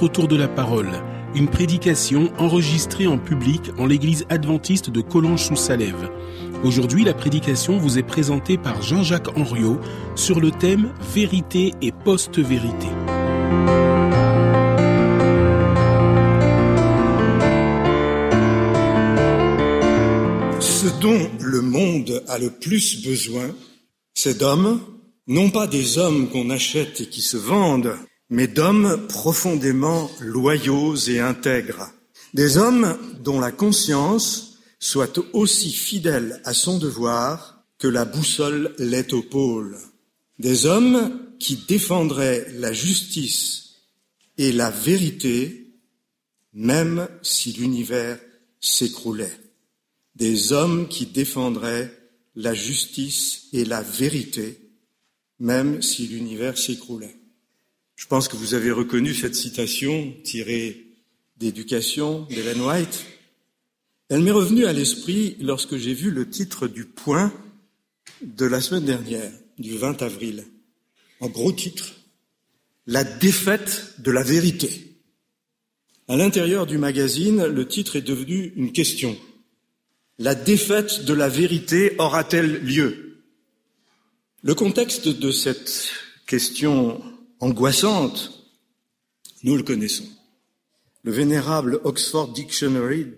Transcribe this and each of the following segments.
Autour de la parole une prédication enregistrée en public en l'église adventiste de Collonges-sous-Salève. Aujourd'hui, la prédication vous est présentée par Jean-Jacques Henriot sur le thème Vérité et post-vérité. Ce dont le monde a le plus besoin, c'est d'hommes, non pas des hommes qu'on achète et qui se vendent, mais d'hommes profondément loyaux et intègres, des hommes dont la conscience soit aussi fidèle à son devoir que la boussole l'est au pôle, des hommes qui défendraient la justice et la vérité même si l'univers s'écroulait, des hommes qui défendraient la justice et la vérité même si l'univers s'écroulait. Je pense que vous avez reconnu cette citation tirée d'éducation d'Hélène White. Elle m'est revenue à l'esprit lorsque j'ai vu le titre du point de la semaine dernière, du 20 avril. En gros titre, La défaite de la vérité. À l'intérieur du magazine, le titre est devenu une question. La défaite de la vérité aura-t-elle lieu? Le contexte de cette question angoissante, nous le connaissons. Le vénérable Oxford Dictionary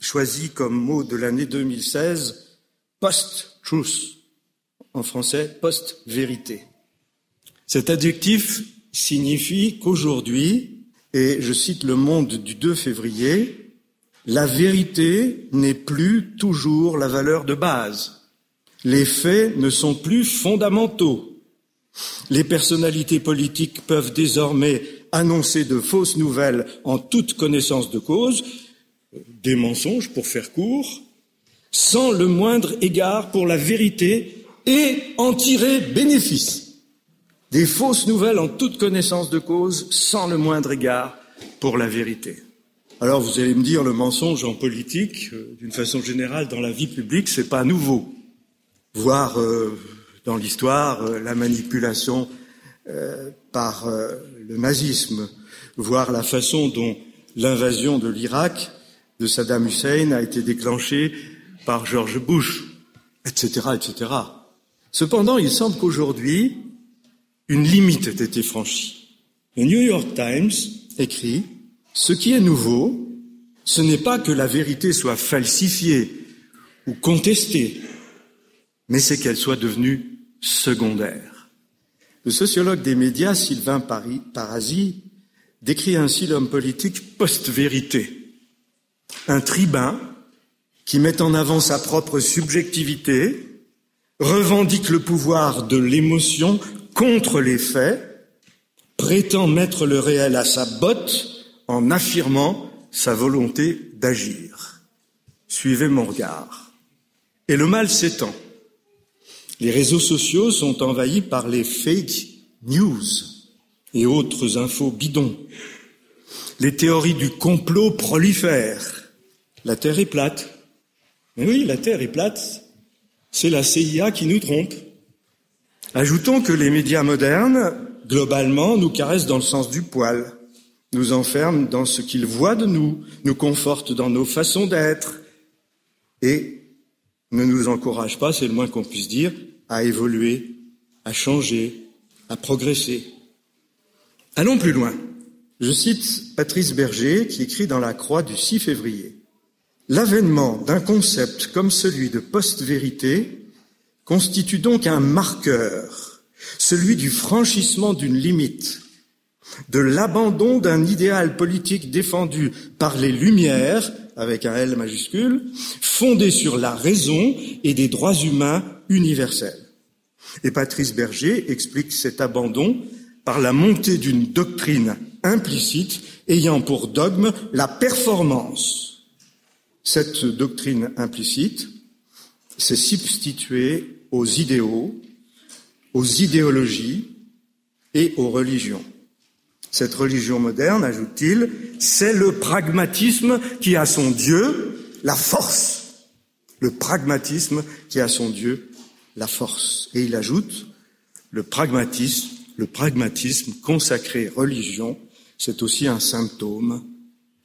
choisit comme mot de l'année 2016 post-truth, en français post-vérité. Cet adjectif signifie qu'aujourd'hui, et je cite le monde du 2 février, la vérité n'est plus toujours la valeur de base. Les faits ne sont plus fondamentaux. Les personnalités politiques peuvent désormais annoncer de fausses nouvelles en toute connaissance de cause, des mensonges pour faire court, sans le moindre égard pour la vérité et en tirer bénéfice. Des fausses nouvelles en toute connaissance de cause, sans le moindre égard pour la vérité. Alors vous allez me dire, le mensonge en politique, euh, d'une façon générale, dans la vie publique, c'est pas nouveau. Voire euh, dans l'histoire euh, la manipulation euh, par euh, le nazisme, voire la façon dont l'invasion de l'Irak de Saddam Hussein a été déclenchée par George Bush, etc., etc. Cependant, il semble qu'aujourd'hui, une limite ait été franchie. Le New York Times écrit Ce qui est nouveau, ce n'est pas que la vérité soit falsifiée ou contestée, mais c'est qu'elle soit devenue secondaire. Le sociologue des médias, Sylvain Parasi, décrit ainsi l'homme politique post-vérité. Un tribun qui met en avant sa propre subjectivité, revendique le pouvoir de l'émotion contre les faits, prétend mettre le réel à sa botte en affirmant sa volonté d'agir. Suivez mon regard. Et le mal s'étend. Les réseaux sociaux sont envahis par les fake news et autres infos bidons. Les théories du complot prolifèrent. La Terre est plate. Mais oui, la Terre est plate. C'est la CIA qui nous trompe. Ajoutons que les médias modernes, globalement, nous caressent dans le sens du poil, nous enferment dans ce qu'ils voient de nous, nous confortent dans nos façons d'être et ne nous encourage pas, c'est le moins qu'on puisse dire, à évoluer, à changer, à progresser. Allons plus loin. Je cite Patrice Berger qui écrit dans la Croix du 6 février. L'avènement d'un concept comme celui de post-vérité constitue donc un marqueur, celui du franchissement d'une limite, de l'abandon d'un idéal politique défendu par les Lumières avec un L majuscule, fondé sur la raison et des droits humains universels. Et Patrice Berger explique cet abandon par la montée d'une doctrine implicite ayant pour dogme la performance. Cette doctrine implicite s'est substituée aux idéaux, aux idéologies et aux religions. Cette religion moderne, ajoute-t-il, c'est le pragmatisme qui a son Dieu, la force. Le pragmatisme qui a son Dieu, la force. Et il ajoute, le pragmatisme, le pragmatisme consacré religion, c'est aussi un symptôme,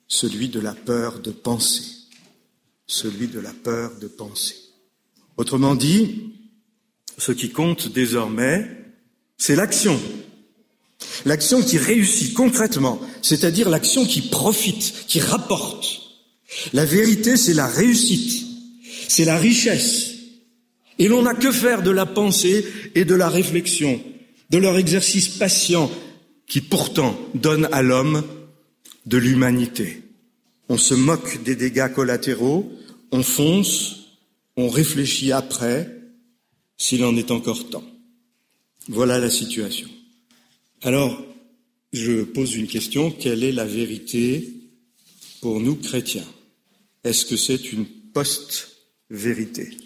celui de la peur de penser. Celui de la peur de penser. Autrement dit, ce qui compte désormais, c'est l'action. L'action qui réussit concrètement, c'est-à-dire l'action qui profite, qui rapporte. La vérité, c'est la réussite, c'est la richesse. Et l'on n'a que faire de la pensée et de la réflexion, de leur exercice patient qui pourtant donne à l'homme de l'humanité. On se moque des dégâts collatéraux, on fonce, on réfléchit après, s'il en est encore temps. Voilà la situation. Alors, je pose une question, quelle est la vérité pour nous chrétiens? Est-ce que c'est une post-vérité?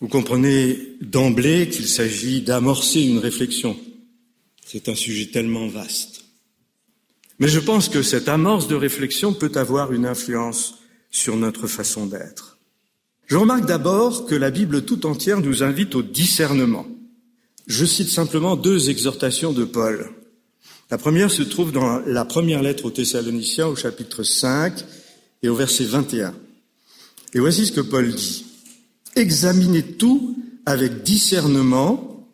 Vous comprenez d'emblée qu'il s'agit d'amorcer une réflexion. C'est un sujet tellement vaste. Mais je pense que cette amorce de réflexion peut avoir une influence sur notre façon d'être. Je remarque d'abord que la Bible tout entière nous invite au discernement. Je cite simplement deux exhortations de Paul. La première se trouve dans la première lettre aux Thessaloniciens au chapitre 5 et au verset 21. Et voici ce que Paul dit. Examinez tout avec discernement,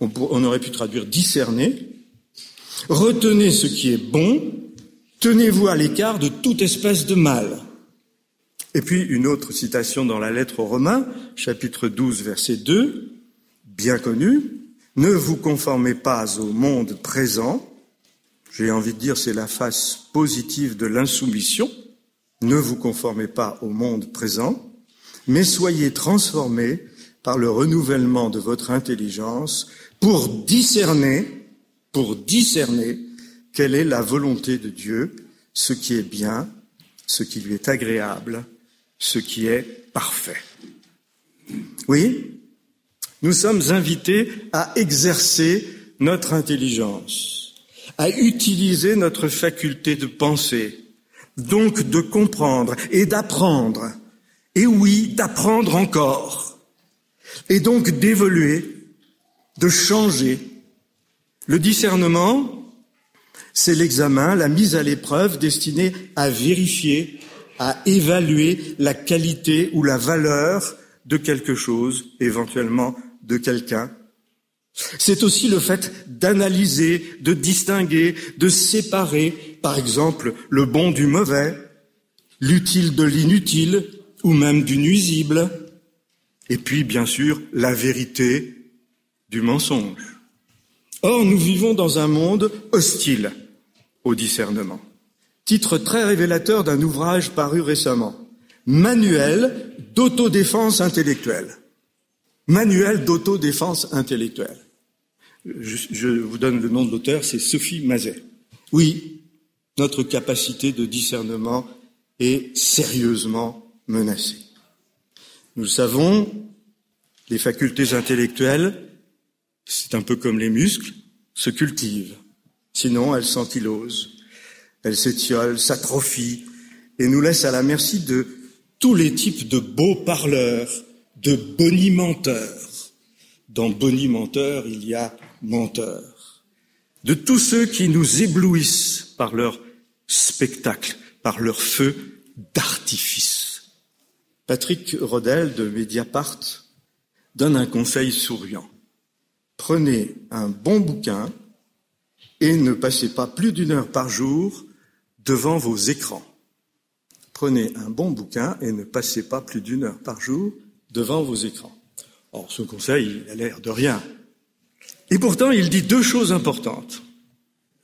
on, aurait pu traduire discerner, retenez ce qui est bon, tenez-vous à l'écart de toute espèce de mal. Et puis une autre citation dans la lettre aux Romains, chapitre 12, verset 2, bien connu, ne vous conformez pas au monde présent, j'ai envie de dire c'est la face positive de l'insoumission, ne vous conformez pas au monde présent, mais soyez transformés par le renouvellement de votre intelligence pour discerner, pour discerner quelle est la volonté de Dieu, ce qui est bien, ce qui lui est agréable, ce qui est parfait. Oui, nous sommes invités à exercer notre intelligence, à utiliser notre faculté de penser, donc de comprendre et d'apprendre, et oui, d'apprendre encore, et donc d'évoluer, de changer. Le discernement, c'est l'examen, la mise à l'épreuve destinée à vérifier, à évaluer la qualité ou la valeur de quelque chose, éventuellement de quelqu'un. C'est aussi le fait d'analyser, de distinguer, de séparer, par exemple, le bon du mauvais, l'utile de l'inutile, ou même du nuisible, et puis, bien sûr, la vérité du mensonge. Or, nous vivons dans un monde hostile au discernement. Titre très révélateur d'un ouvrage paru récemment. Manuel d'autodéfense intellectuelle. Manuel d'autodéfense intellectuelle. Je, vous donne le nom de l'auteur, c'est Sophie Mazet. Oui, notre capacité de discernement est sérieusement menacée. Nous le savons, les facultés intellectuelles, c'est un peu comme les muscles, se cultivent. Sinon, elles s'ankylosent, elles s'étiolent, s'atrophient et nous laissent à la merci de tous les types de beaux parleurs, de bonimenteurs. Dans bonimenteurs, il y a menteurs. De tous ceux qui nous éblouissent par leur spectacle, par leur feu d'artifice. Patrick Rodel de Mediapart donne un conseil souriant. Prenez un bon bouquin et ne passez pas plus d'une heure par jour devant vos écrans. Prenez un bon bouquin et ne passez pas plus d'une heure par jour devant vos écrans. Or, ce conseil, il a l'air de rien. Et pourtant, il dit deux choses importantes.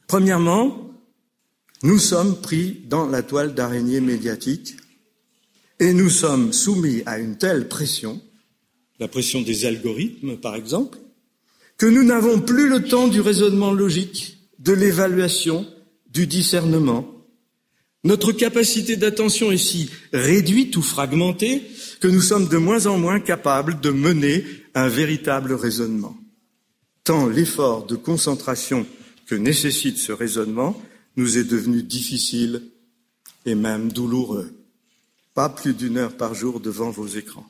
Premièrement, nous sommes pris dans la toile d'araignée médiatique et nous sommes soumis à une telle pression, la pression des algorithmes par exemple, que nous n'avons plus le temps du raisonnement logique, de l'évaluation, du discernement. Notre capacité d'attention est si réduite ou fragmentée que nous sommes de moins en moins capables de mener un véritable raisonnement. L'effort de concentration que nécessite ce raisonnement nous est devenu difficile et même douloureux. Pas plus d'une heure par jour devant vos écrans.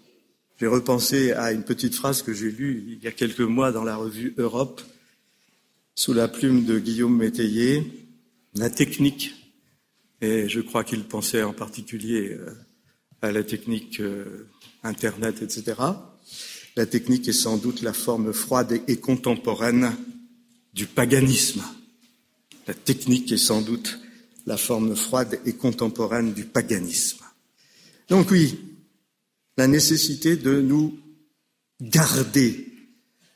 J'ai repensé à une petite phrase que j'ai lue il y a quelques mois dans la revue Europe, sous la plume de Guillaume Métayer, la technique et je crois qu'il pensait en particulier euh, à la technique euh, Internet, etc. La technique est sans doute la forme froide et contemporaine du paganisme. La technique est sans doute la forme froide et contemporaine du paganisme. Donc oui, la nécessité de nous garder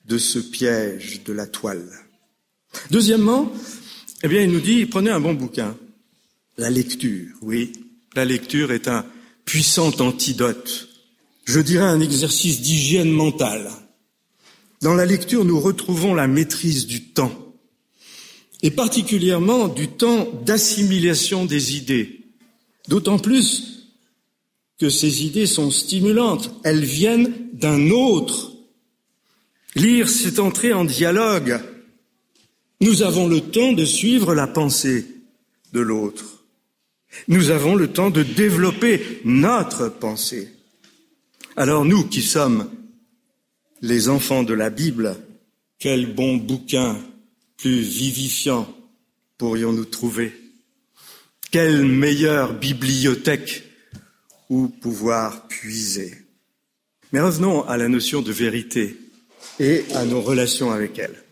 de ce piège de la toile. Deuxièmement, eh bien, il nous dit, prenez un bon bouquin. La lecture, oui, la lecture est un puissant antidote, je dirais un exercice d'hygiène mentale. Dans la lecture, nous retrouvons la maîtrise du temps, et particulièrement du temps d'assimilation des idées, d'autant plus que ces idées sont stimulantes, elles viennent d'un autre. Lire, c'est entrer en dialogue. Nous avons le temps de suivre la pensée de l'autre. Nous avons le temps de développer notre pensée. Alors nous qui sommes les enfants de la Bible, quel bon bouquin plus vivifiant pourrions-nous trouver? Quelle meilleure bibliothèque où pouvoir puiser? Mais revenons à la notion de vérité et à nos relations avec elle.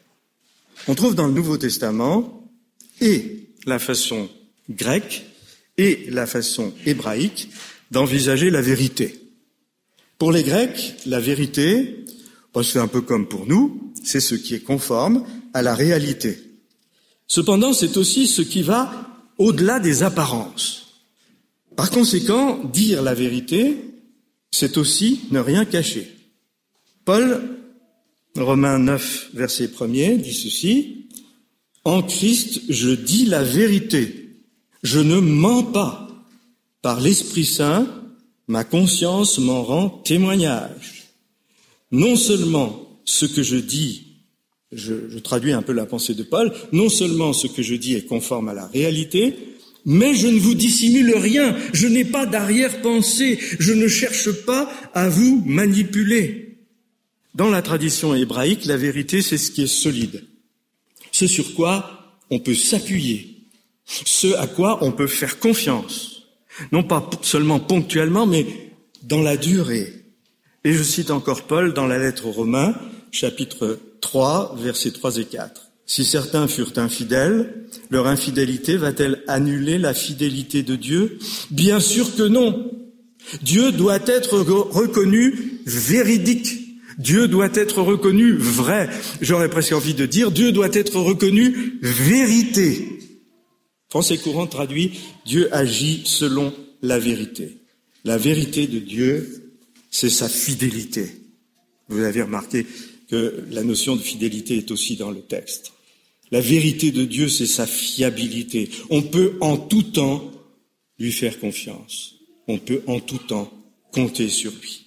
On trouve dans le Nouveau Testament et la façon grecque et la façon hébraïque d'envisager la vérité. Pour les Grecs, la vérité, c'est un peu comme pour nous, c'est ce qui est conforme à la réalité. Cependant, c'est aussi ce qui va au-delà des apparences. Par conséquent, dire la vérité, c'est aussi ne rien cacher. Paul, Romains 9, verset 1er, dit ceci, En Christ, je dis la vérité je ne mens pas. Par l'Esprit Saint, ma conscience m'en rend témoignage. Non seulement ce que je dis, je, traduis un peu la pensée de Paul, non seulement ce que je dis est conforme à la réalité, mais je ne vous dissimule rien, je n'ai pas d'arrière-pensée, je ne cherche pas à vous manipuler. Dans la tradition hébraïque, la vérité, c'est ce qui est solide, ce sur quoi on peut s'appuyer, ce à quoi on peut faire confiance, non pas seulement ponctuellement, mais dans la durée. Et je cite encore Paul dans la lettre aux Romains, chapitre 3, versets 3 et 4. Si certains furent infidèles, leur infidélité va-t-elle annuler la fidélité de Dieu? Bien sûr que non. Dieu doit être reconnu véridique. Dieu doit être reconnu vrai. J'aurais presque envie de dire, Dieu doit être reconnu vérité. Français courant traduit Dieu agit selon la vérité. La vérité de Dieu, c'est sa fidélité. Vous avez remarqué que la notion de fidélité est aussi dans le texte. La vérité de Dieu, c'est sa fiabilité. On peut en tout temps lui faire confiance. On peut en tout temps compter sur lui.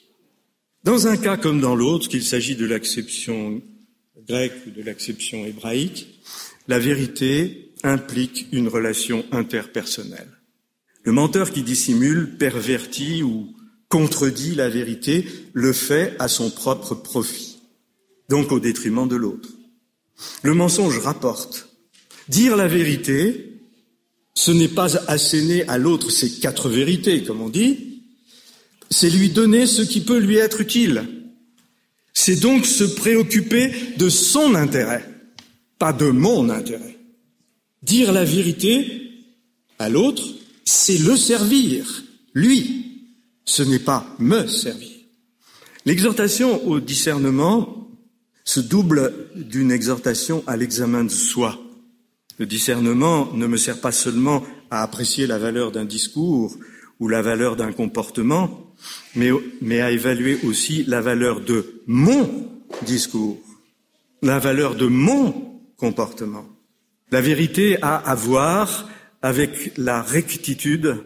Dans un cas comme dans l'autre, qu'il s'agit de l'acception grecque ou de l'acception hébraïque, la vérité implique une relation interpersonnelle. Le menteur qui dissimule, pervertit ou contredit la vérité le fait à son propre profit, donc au détriment de l'autre. Le mensonge rapporte. Dire la vérité, ce n'est pas asséner à l'autre ses quatre vérités, comme on dit, c'est lui donner ce qui peut lui être utile. C'est donc se préoccuper de son intérêt, pas de mon intérêt. Dire la vérité à l'autre, c'est le servir, lui. Ce n'est pas me servir. L'exhortation au discernement se double d'une exhortation à l'examen de soi. Le discernement ne me sert pas seulement à apprécier la valeur d'un discours ou la valeur d'un comportement, mais, à évaluer aussi la valeur de mon discours, la valeur de mon comportement. La vérité a à voir avec la rectitude,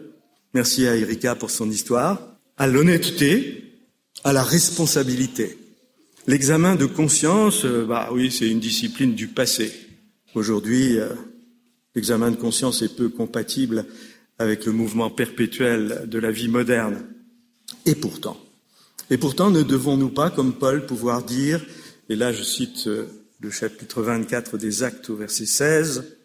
merci à Erika pour son histoire, à l'honnêteté, à la responsabilité. L'examen de conscience, euh, bah oui, c'est une discipline du passé. Aujourd'hui, euh, l'examen de conscience est peu compatible avec le mouvement perpétuel de la vie moderne. Et pourtant, ne devons-nous pas, comme Paul, pouvoir dire, et là je cite euh, le chapitre 24 des Actes au verset 16,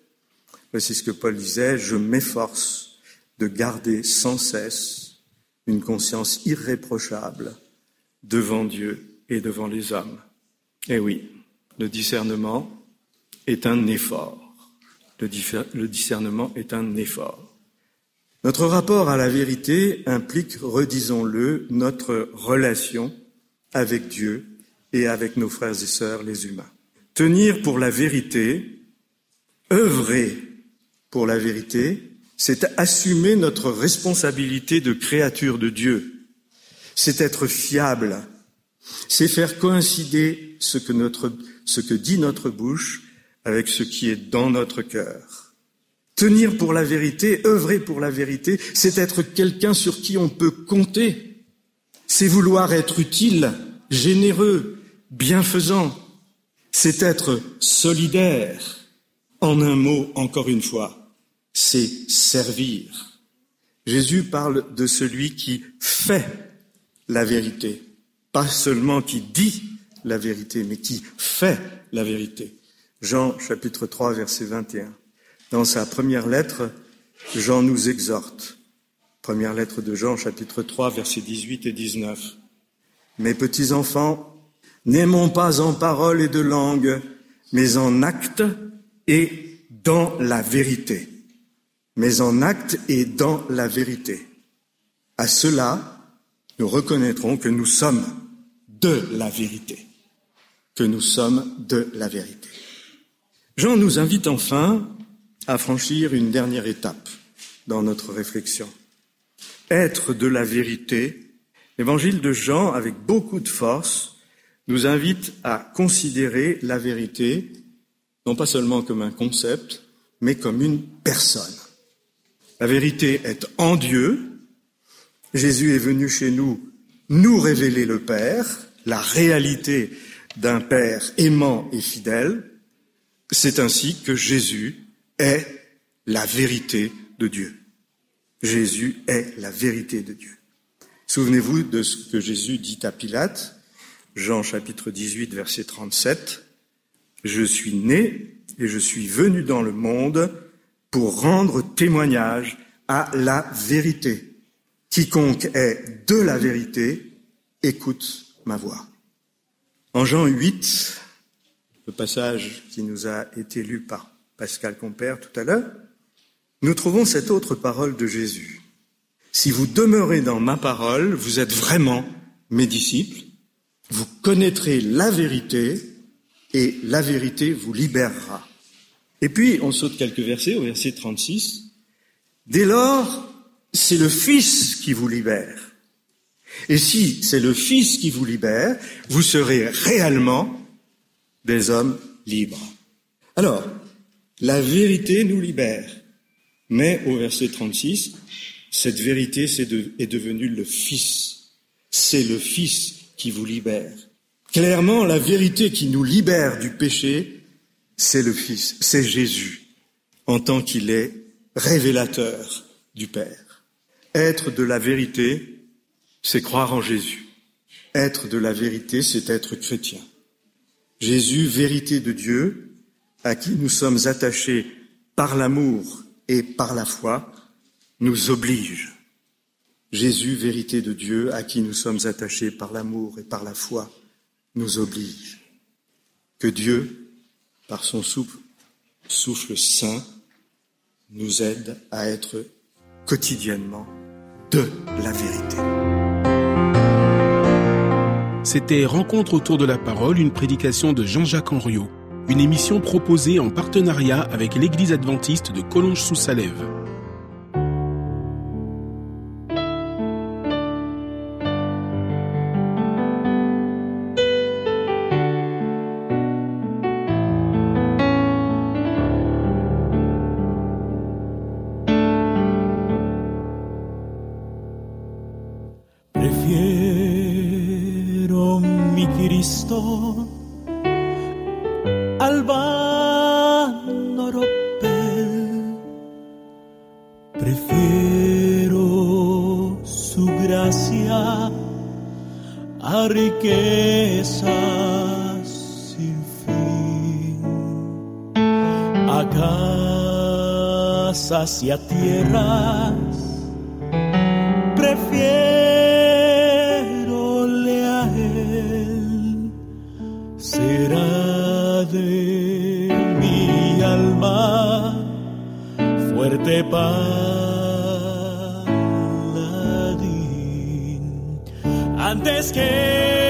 voici ce que Paul disait, je m'efforce de garder sans cesse une conscience irréprochable devant Dieu et devant les hommes. Eh oui, le discernement est un effort. Le, discernement est un effort. Notre rapport à la vérité implique, redisons-le, notre relation avec Dieu et avec nos frères et sœurs les humains. Tenir pour la vérité, œuvrer pour la vérité, c'est assumer notre responsabilité de créature de Dieu. C'est être fiable. C'est faire coïncider ce que, notre, ce que dit notre bouche avec ce qui est dans notre cœur. Tenir pour la vérité, œuvrer pour la vérité, c'est être quelqu'un sur qui on peut compter. C'est vouloir être utile, généreux, bienfaisant. C'est être solidaire. En un mot, encore une fois, c'est servir. Jésus parle de celui qui fait la vérité, pas seulement qui dit la vérité, mais qui fait la vérité. Jean chapitre 3 verset 21. Dans sa première lettre, Jean nous exhorte. Première lettre de Jean, chapitre 3, versets 18 et 19. Mes petits enfants, n'aimons pas en parole et de langue, mais en acte et dans la vérité. Mais en acte et dans la vérité. À cela, nous reconnaîtrons que nous sommes de la vérité. Que nous sommes de la vérité. Jean nous invite enfin à franchir une dernière étape dans notre réflexion. Être de la vérité, l'évangile de Jean, avec beaucoup de force, nous invite à considérer la vérité non pas seulement comme un concept, mais comme une personne. La vérité est en Dieu. Jésus est venu chez nous nous révéler le Père, la réalité d'un Père aimant et fidèle. C'est ainsi que Jésus est la vérité de Dieu. Jésus est la vérité de Dieu. Souvenez-vous de ce que Jésus dit à Pilate, Jean chapitre 18, verset 37. Je suis né et je suis venu dans le monde pour rendre témoignage à la vérité. Quiconque est de la vérité, écoute ma voix. En Jean 8, le passage qui nous a été lu par Pascal Compère tout à l'heure, nous trouvons cette autre parole de Jésus. Si vous demeurez dans ma parole, vous êtes vraiment mes disciples, vous connaîtrez la vérité et la vérité vous libérera. Et puis, on saute quelques versets au verset 36. Dès lors, c'est le Fils qui vous libère. Et si c'est le Fils qui vous libère, vous serez réellement des hommes libres. Alors, la vérité nous libère. Mais au verset 36, cette vérité est devenue le Fils. C'est le Fils qui vous libère. Clairement, la vérité qui nous libère du péché, c'est le Fils, c'est Jésus, en tant qu'il est révélateur du Père. Être de la vérité, c'est croire en Jésus. Être de la vérité, c'est être chrétien. Jésus, vérité de Dieu, à qui nous sommes attachés par l'amour et par la foi, nous oblige. Jésus, vérité de Dieu, à qui nous sommes attachés par l'amour et par la foi, nous oblige. Que Dieu, par son souffle, souffle saint, nous aide à être quotidiennement de la vérité. C'était Rencontre autour de la parole, une prédication de Jean-Jacques Henriot une émission proposée en partenariat avec l'Église adventiste de Collonges-sous-Salève. Casas y a tierras. Prefiero le a él será de mi alma fuerte paladín. Antes que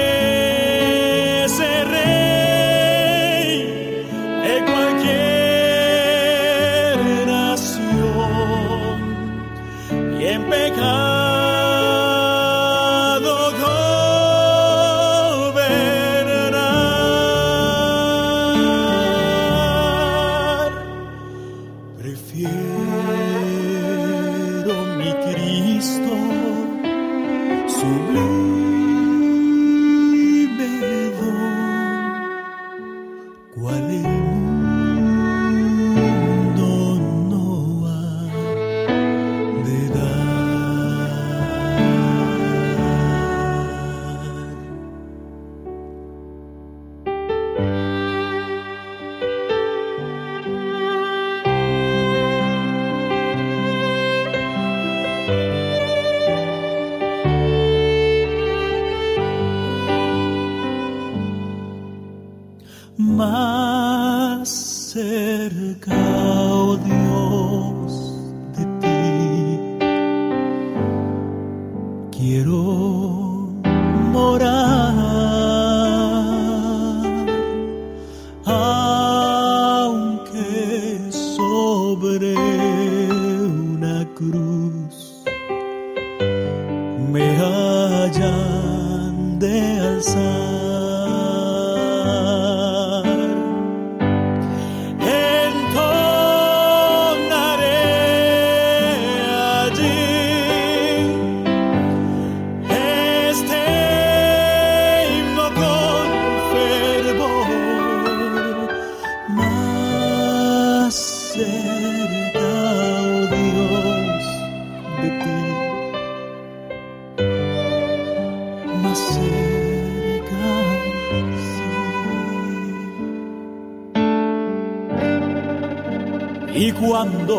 más oh Dios, de ti. Y cuando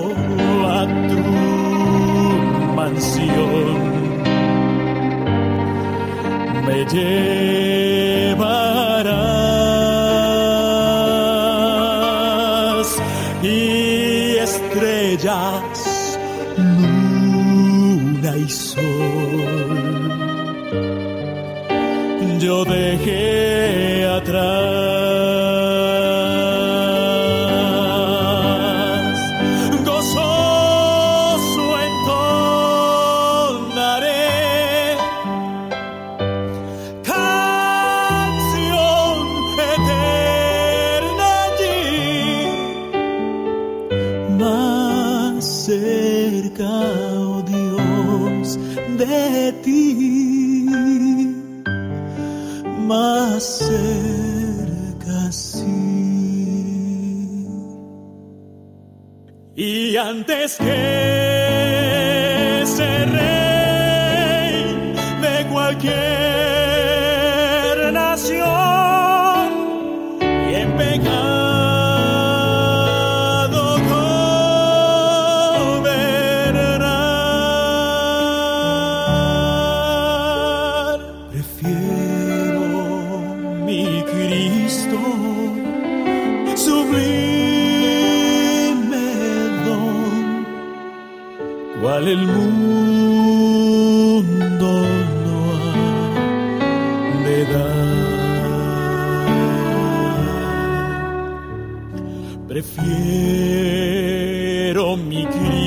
antes que cual el mundo no ha de dar. Prefiero mi crimen